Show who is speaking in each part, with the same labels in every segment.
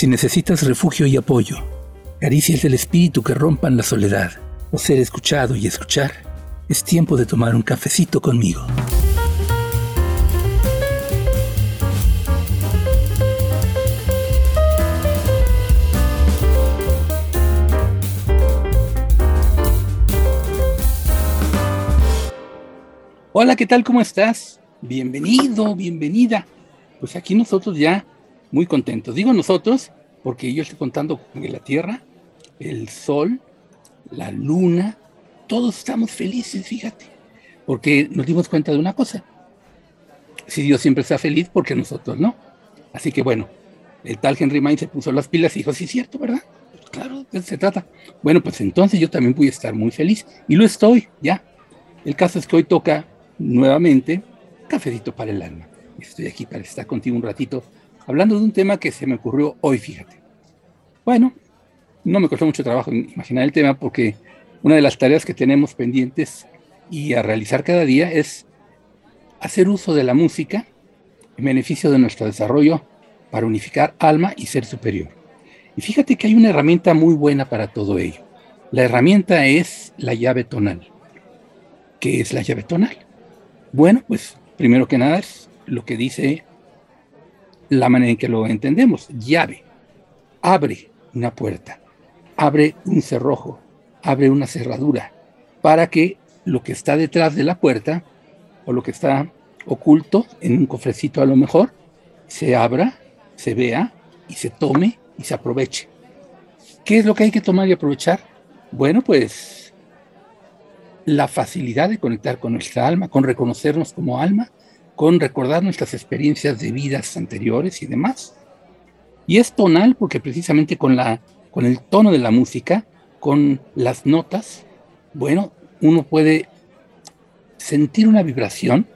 Speaker 1: Si necesitas refugio y apoyo, caricias del espíritu que rompan la soledad, o ser escuchado y escuchar, es tiempo de tomar un cafecito conmigo. Hola, ¿qué tal? ¿Cómo estás? Bienvenido, bienvenida. Pues aquí nosotros ya muy contentos. Digo nosotros porque yo estoy contando que la Tierra, el Sol, la Luna, todos estamos felices, fíjate, porque nos dimos cuenta de una cosa. Si Dios siempre está feliz, porque nosotros no. Así que bueno, el tal Henry Main se puso las pilas y dijo, sí, es cierto, ¿verdad? Pues claro, de eso se trata. Bueno, pues entonces yo también voy a estar muy feliz y lo estoy, ya. El caso es que hoy toca nuevamente Cafecito para el Alma. Estoy aquí para estar contigo un ratito hablando de un tema que se me ocurrió hoy, fíjate. Bueno, no me costó mucho trabajo imaginar el tema porque una de las tareas que tenemos pendientes y a realizar cada día es hacer uso de la música en beneficio de nuestro desarrollo para unificar alma y ser superior. Y fíjate que hay una herramienta muy buena para todo ello. La herramienta es la llave tonal. ¿Qué es la llave tonal? Bueno, pues primero que nada es lo que dice la manera en que lo entendemos. Llave. Abre una puerta. Abre un cerrojo. Abre una cerradura. Para que lo que está detrás de la puerta o lo que está oculto en un cofrecito a lo mejor se abra, se vea y se tome y se aproveche. ¿Qué es lo que hay que tomar y aprovechar? Bueno, pues la facilidad de conectar con nuestra alma, con reconocernos como alma, con recordar nuestras experiencias de vidas anteriores y demás. Y es tonal porque precisamente con, la, con el tono de la música, con las notas, bueno, uno puede sentir una vibración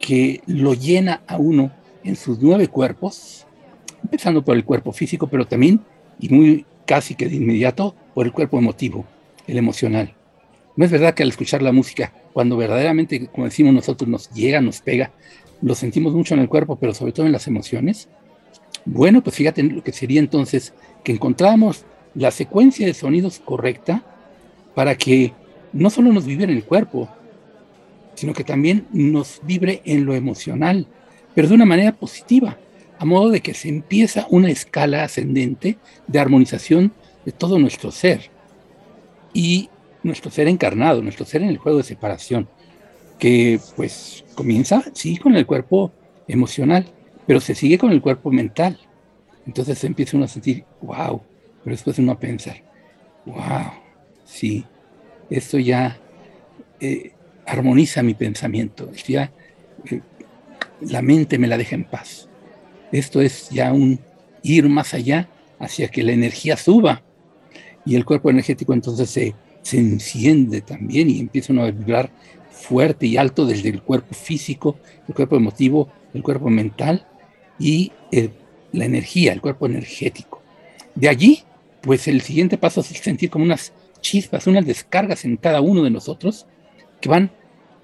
Speaker 1: que lo llena a uno en sus nueve cuerpos, empezando por el cuerpo físico, pero también, y muy casi que de inmediato, por el cuerpo emotivo, el emocional. No es verdad que al escuchar la música, cuando verdaderamente, como decimos nosotros, nos llega, nos pega, lo sentimos mucho en el cuerpo, pero sobre todo en las emociones. Bueno, pues fíjate lo que sería entonces que encontramos la secuencia de sonidos correcta para que no solo nos vibre en el cuerpo, sino que también nos vibre en lo emocional, pero de una manera positiva, a modo de que se empieza una escala ascendente de armonización de todo nuestro ser. Y nuestro ser encarnado, nuestro ser en el juego de separación, que pues comienza, sí, con el cuerpo emocional, pero se sigue con el cuerpo mental. Entonces empieza uno a sentir, wow, pero después uno a pensar, wow, sí, esto ya eh, armoniza mi pensamiento, ya eh, la mente me la deja en paz. Esto es ya un ir más allá hacia que la energía suba y el cuerpo energético entonces se se enciende también y empieza a vibrar fuerte y alto desde el cuerpo físico, el cuerpo emotivo, el cuerpo mental y la energía, el cuerpo energético. De allí, pues el siguiente paso es sentir como unas chispas, unas descargas en cada uno de nosotros que van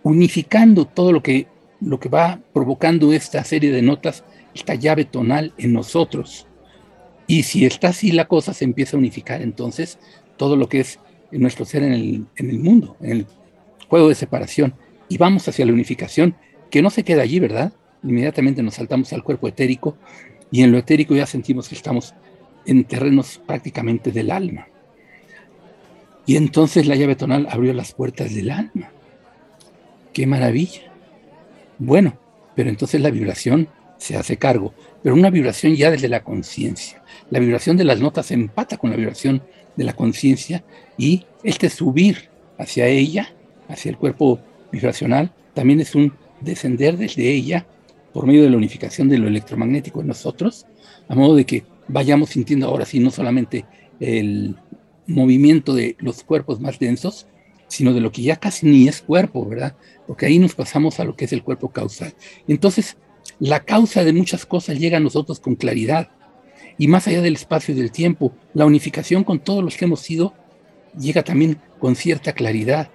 Speaker 1: unificando todo lo que, lo que va provocando esta serie de notas, esta llave tonal en nosotros. Y si está así la cosa, se empieza a unificar entonces todo lo que es en nuestro ser en el, mundo, en el juego de separación, y vamos hacia la unificación, que no se queda allí, ¿verdad? Inmediatamente nos saltamos al cuerpo etérico y en lo etérico ya sentimos que estamos en terrenos prácticamente del alma. Y entonces la llave tonal abrió las puertas del alma. ¡Qué maravilla! Bueno, pero entonces la vibración se hace cargo, pero una vibración ya desde la conciencia. La vibración de las notas empata con la vibración de la conciencia y este subir hacia ella, hacia el cuerpo vibracional, también es un descender desde ella por medio de la unificación de lo electromagnético en nosotros, a modo de que vayamos sintiendo ahora sí no solamente el movimiento de los cuerpos más densos, sino de lo que ya casi ni es cuerpo, ¿verdad? Porque ahí nos pasamos a lo que es el cuerpo causal. Entonces, la causa de muchas cosas llega a nosotros con claridad, y más allá del espacio y del tiempo, la unificación con todos los que hemos sido llega también con cierta claridad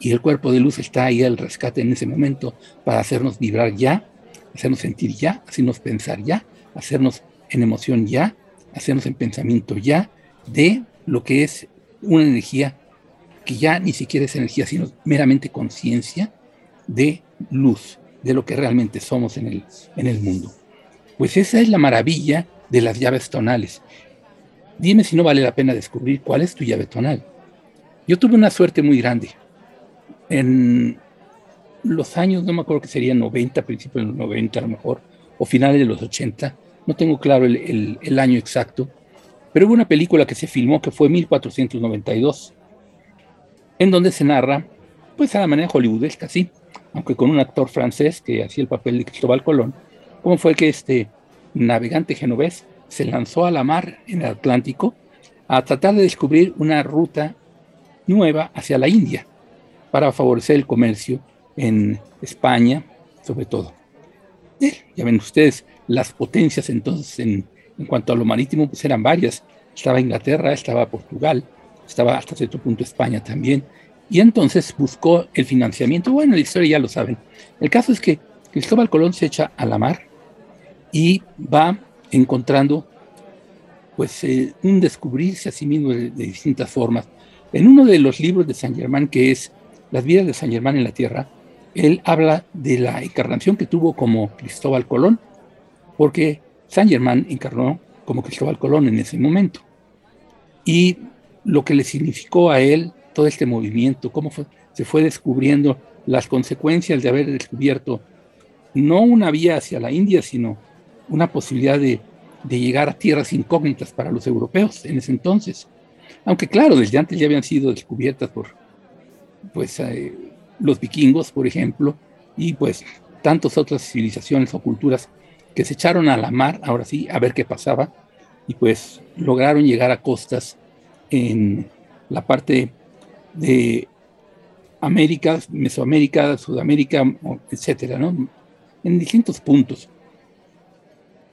Speaker 1: y el cuerpo de luz está ahí al rescate en ese momento para hacernos vibrar ya, hacernos sentir ya, hacernos pensar ya, hacernos en emoción ya hacernos en pensamiento ya de lo que es una energía que ya ni siquiera es energía, sino meramente conciencia de luz, de lo que realmente somos en el, en el mundo. Pues esa es la maravilla de las llaves tonales. Dime si no vale la pena descubrir cuál es tu llave tonal. Yo tuve una suerte muy grande. En los años, no me acuerdo que serían 90, principios de los 90 a lo mejor, o finales de los 80, no tengo claro el, el año exacto, pero hubo una película que se filmó que fue 1492, en donde se narra, pues a la manera hollywoodesca, sí, aunque con un actor francés que hacía el papel de Cristóbal Colón, cómo fue que este navegante genovés se lanzó a la mar en el Atlántico a tratar de descubrir una ruta nueva hacia la India para favorecer el comercio en España, sobre todo. ya ven ustedes, las potencias entonces en, en cuanto a lo marítimo pues eran varias. Estaba Inglaterra, estaba Portugal, estaba hasta cierto punto España también, y entonces buscó el financiamiento. Bueno, la historia ya lo saben. El caso es que Cristóbal Colón se echa a la mar y va encontrando pues eh, un descubrirse a sí mismo de, distintas formas. En uno de los libros de San Germán, que es Las vidas de San Germán en la Tierra, él habla de la encarnación que tuvo como Cristóbal Colón, porque San Germán encarnó como Cristóbal Colón en ese momento. Y lo que le significó a él todo este movimiento, cómo se fue descubriendo las consecuencias de haber descubierto no una vía hacia la India, sino una posibilidad de, llegar a tierras incógnitas para los europeos en ese entonces. Aunque claro, desde antes ya habían sido descubiertas por pues, eh, los vikingos, por ejemplo, y pues tantas otras civilizaciones o culturas que se echaron a la mar, ahora sí, a ver qué pasaba, y pues lograron llegar a costas en la parte de América, Mesoamérica, Sudamérica, etcétera, ¿no? En distintos puntos.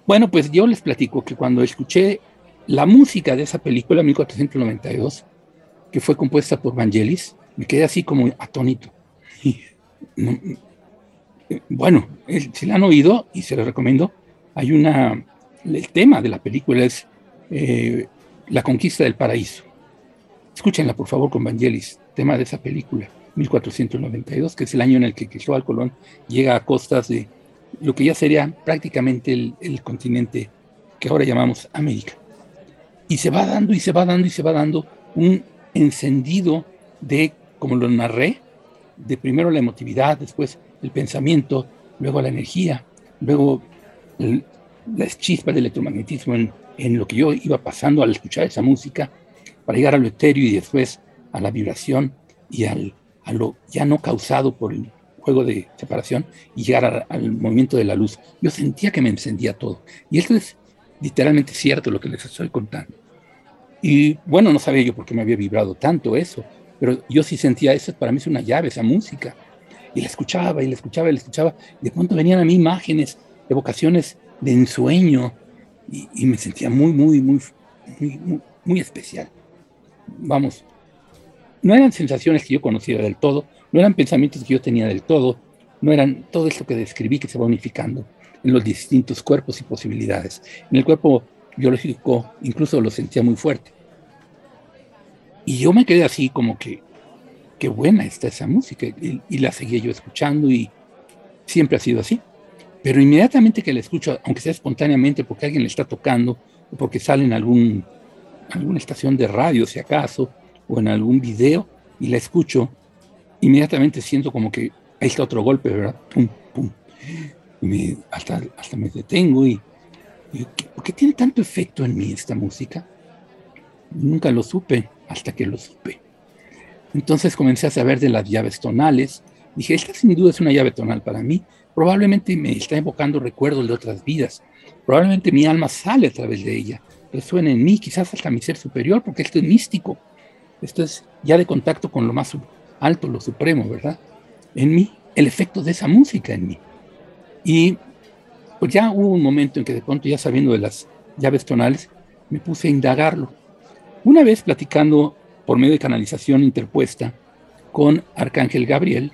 Speaker 1: Bueno, pues yo les platico que cuando escuché la música de esa película, 1492, que fue compuesta por Vangelis, me quedé así como atónito. bueno, si la han oído, y se lo recomiendo, hay una, el tema de la película es eh, La conquista del paraíso. Escúchenla, por favor, con Vangelis, tema de esa película, 1492, que es el año en el que Cristóbal Colón llega a costas de lo que ya sería prácticamente el, continente que ahora llamamos América. Y se va dando y se va dando y se va dando un encendido de, como lo narré, de primero la emotividad, después el pensamiento, luego la energía, luego las chispas del electromagnetismo en, en, lo que yo iba pasando al escuchar esa música, para llegar a lo etéreo y después a la vibración y al, a lo ya no causado por el juego de separación y llegar al movimiento de la luz. Yo sentía que me encendía todo. Y esto es literalmente cierto lo que les estoy contando. Y bueno, no sabía yo por qué me había vibrado tanto eso, pero yo sí sentía eso, para mí es una llave, esa música. Y la escuchaba y la escuchaba y la escuchaba. De pronto venían a mí imágenes, evocaciones de ensueño y, y me sentía muy, muy, muy, muy, muy especial vamos, no eran sensaciones que yo conociera del todo, no eran pensamientos que yo tenía del todo, no eran todo esto que describí que se va unificando en los distintos cuerpos y posibilidades. En el cuerpo biológico incluso lo sentía muy fuerte. Y yo me quedé así como que, qué buena está esa música, y, la seguía yo escuchando y siempre ha sido así. Pero inmediatamente que la escucho, aunque sea espontáneamente porque alguien le está tocando o porque sale en algún alguna estación de radio, si acaso, o en algún video, y la escucho, inmediatamente siento como que ahí está otro golpe, ¿verdad? Pum, pum. Y me, hasta, hasta me detengo y, ¿por qué tiene tanto efecto en mí esta música? Nunca lo supe hasta que lo supe. Entonces comencé a saber de las llaves tonales. Dije, esta sin duda es una llave tonal para mí. Probablemente me está evocando recuerdos de otras vidas. Probablemente mi alma sale a través de ella resuena en mí, quizás hasta mi ser superior, porque esto es místico. Esto es ya de contacto con lo más alto, lo supremo, ¿verdad? En mí, el efecto de esa música en mí. Y pues ya hubo un momento en que de pronto, ya sabiendo de las llaves tonales, me puse a indagarlo. Una vez platicando por medio de canalización interpuesta con Arcángel Gabriel,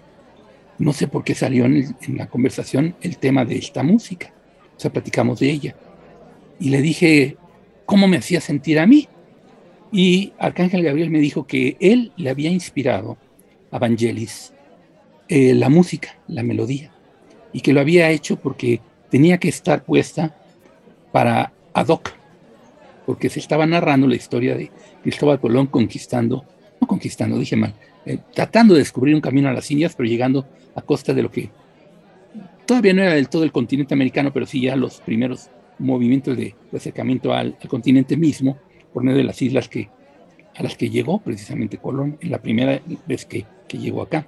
Speaker 1: no sé por qué salió en, la conversación el tema de esta música. O sea, platicamos de ella. Y le dije, cómo me hacía sentir a mí. Y Arcángel Gabriel me dijo que él le había inspirado Vangelis eh, la música, la melodía, y que lo había hecho porque tenía que estar puesta para ad hoc, porque se estaba narrando la historia de Cristóbal Colón conquistando, no conquistando, dije mal, eh, tratando de descubrir un camino a las Indias, pero llegando a costa de lo que todavía no era del todo el continente americano, pero sí ya los primeros movimientos de, acercamiento al, continente mismo, por medio de las islas que, a las que llegó precisamente Colón en la primera vez que, que llegó acá.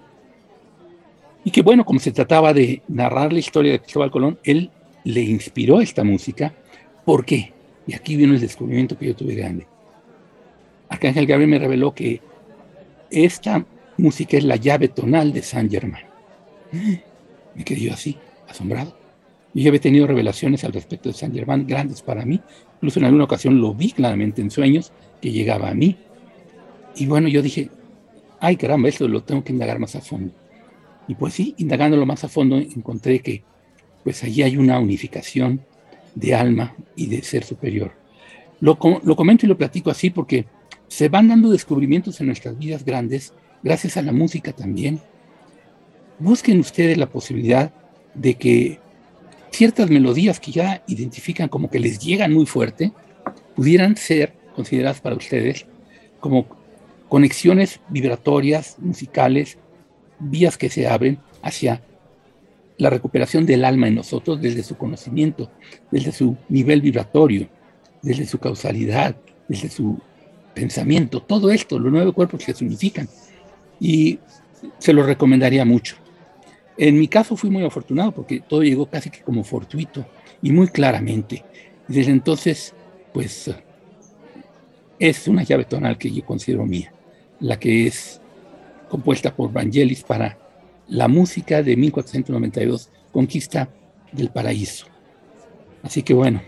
Speaker 1: Y que bueno, como se trataba de narrar la historia de Cristóbal Colón, él le inspiró esta música. ¿Por qué? Y aquí vino el descubrimiento que yo tuve grande. Arcángel Gabriel me reveló que esta música es la llave tonal de San Germán. Me quedé yo así, asombrado. Yo ya había tenido revelaciones al respecto de San Germán grandes para mí. Incluso en alguna ocasión lo vi claramente en sueños que llegaba a mí. Y bueno, yo dije, ay caramba, esto lo tengo que indagar más a fondo. Y pues sí, indagándolo más a fondo, encontré que pues allí hay una unificación de alma y de ser superior. Lo, lo comento y lo platico así porque se van dando descubrimientos en nuestras vidas grandes gracias a la música también. Busquen ustedes la posibilidad de que ciertas melodías que ya identifican como que les llegan muy fuerte, pudieran ser consideradas para ustedes como conexiones vibratorias, musicales, vías que se abren hacia la recuperación del alma en nosotros desde su conocimiento, desde su nivel vibratorio, desde su causalidad, desde su pensamiento, todo esto, los nueve cuerpos que se unifican. Y se lo recomendaría mucho. En mi caso fui muy afortunado porque todo llegó casi que como fortuito y muy claramente. Desde entonces, pues es una llave tonal que yo considero mía, la que es compuesta por Vangelis para la música de 1492, Conquista del Paraíso. Así que bueno,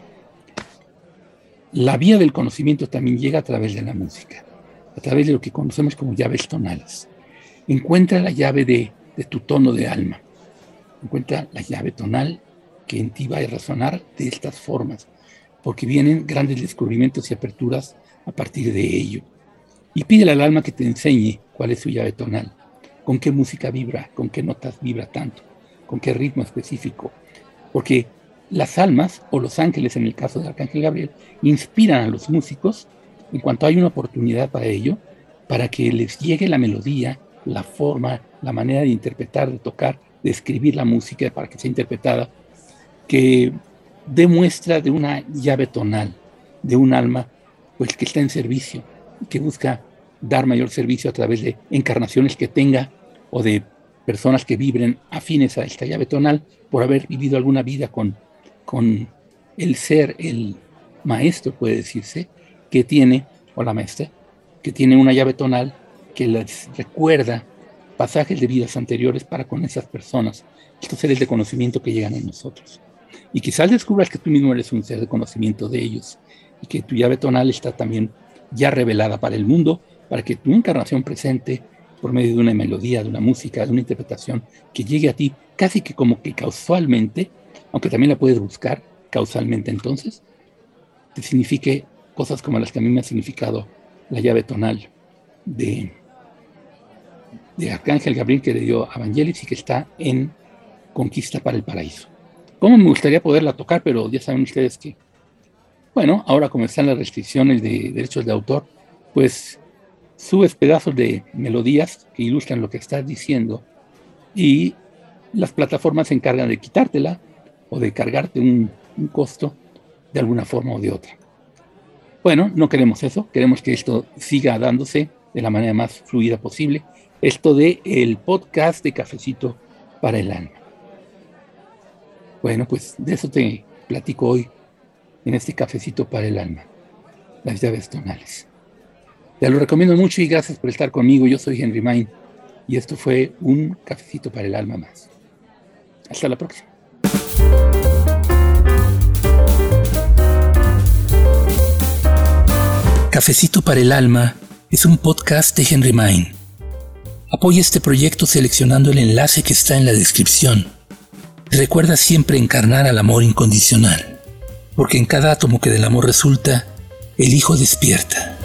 Speaker 1: la vía del conocimiento también llega a través de la música, a través de lo que conocemos como llaves tonales. Encuentra la llave de, tu tono de alma, encuentra la llave tonal que en ti va a resonar de estas formas, porque vienen grandes descubrimientos y aperturas a partir de ello. Y pídele al alma que te enseñe cuál es su llave tonal, con qué música vibra, con qué notas vibra tanto, con qué ritmo específico. Porque las almas, o los ángeles en el caso de Arcángel Gabriel, inspiran a los músicos en cuanto hay una oportunidad para ello, para que les llegue la melodía, la forma, la manera de interpretar, de tocar, de escribir la música para que sea interpretada, que demuestra de una llave tonal, de un alma, pues que está en servicio, que busca dar mayor servicio a través de encarnaciones que tenga o de personas que vibren afines a esta llave tonal por haber vivido alguna vida con, con el ser, el maestro, puede decirse, que tiene, o la maestra, que tiene una llave tonal que les recuerda pasajes de vidas anteriores para con esas personas, estos seres de conocimiento que llegan a nosotros. Y quizás descubras que tú mismo eres un ser de conocimiento de ellos y que tu llave tonal está también ya revelada para el mundo para que tu encarnación presente, por medio de una melodía, de una música, de una interpretación, que llegue a ti casi que como que causalmente, aunque también la puedes buscar causalmente entonces, te signifique cosas como las que a mí me ha significado la llave tonal de, de Arcángel Gabriel que le dio a Evangelis y que está en Conquista para el Paraíso. ¿Cómo me gustaría poderla tocar? Pero ya saben ustedes que, bueno, ahora como están las restricciones de derechos de autor, pues subes pedazos de melodías que ilustran lo que estás diciendo y las plataformas se encargan de quitártela o de cargarte un, costo de alguna forma o de otra. Bueno, no queremos eso, queremos que esto siga dándose de la manera más fluida posible. Esto de el podcast de Cafecito para el Alma. Bueno, pues de eso te platico hoy en este Cafecito para el Alma, las llaves tonales. Te lo recomiendo mucho y gracias por estar conmigo. Yo soy Henry Main y esto fue un cafecito para el alma más. Hasta la próxima.
Speaker 2: Cafecito para el alma es un podcast de Henry Main. Apoya este proyecto seleccionando el enlace que está en la descripción. Recuerda siempre encarnar al amor incondicional, porque en cada átomo que del amor resulta, el hijo despierta.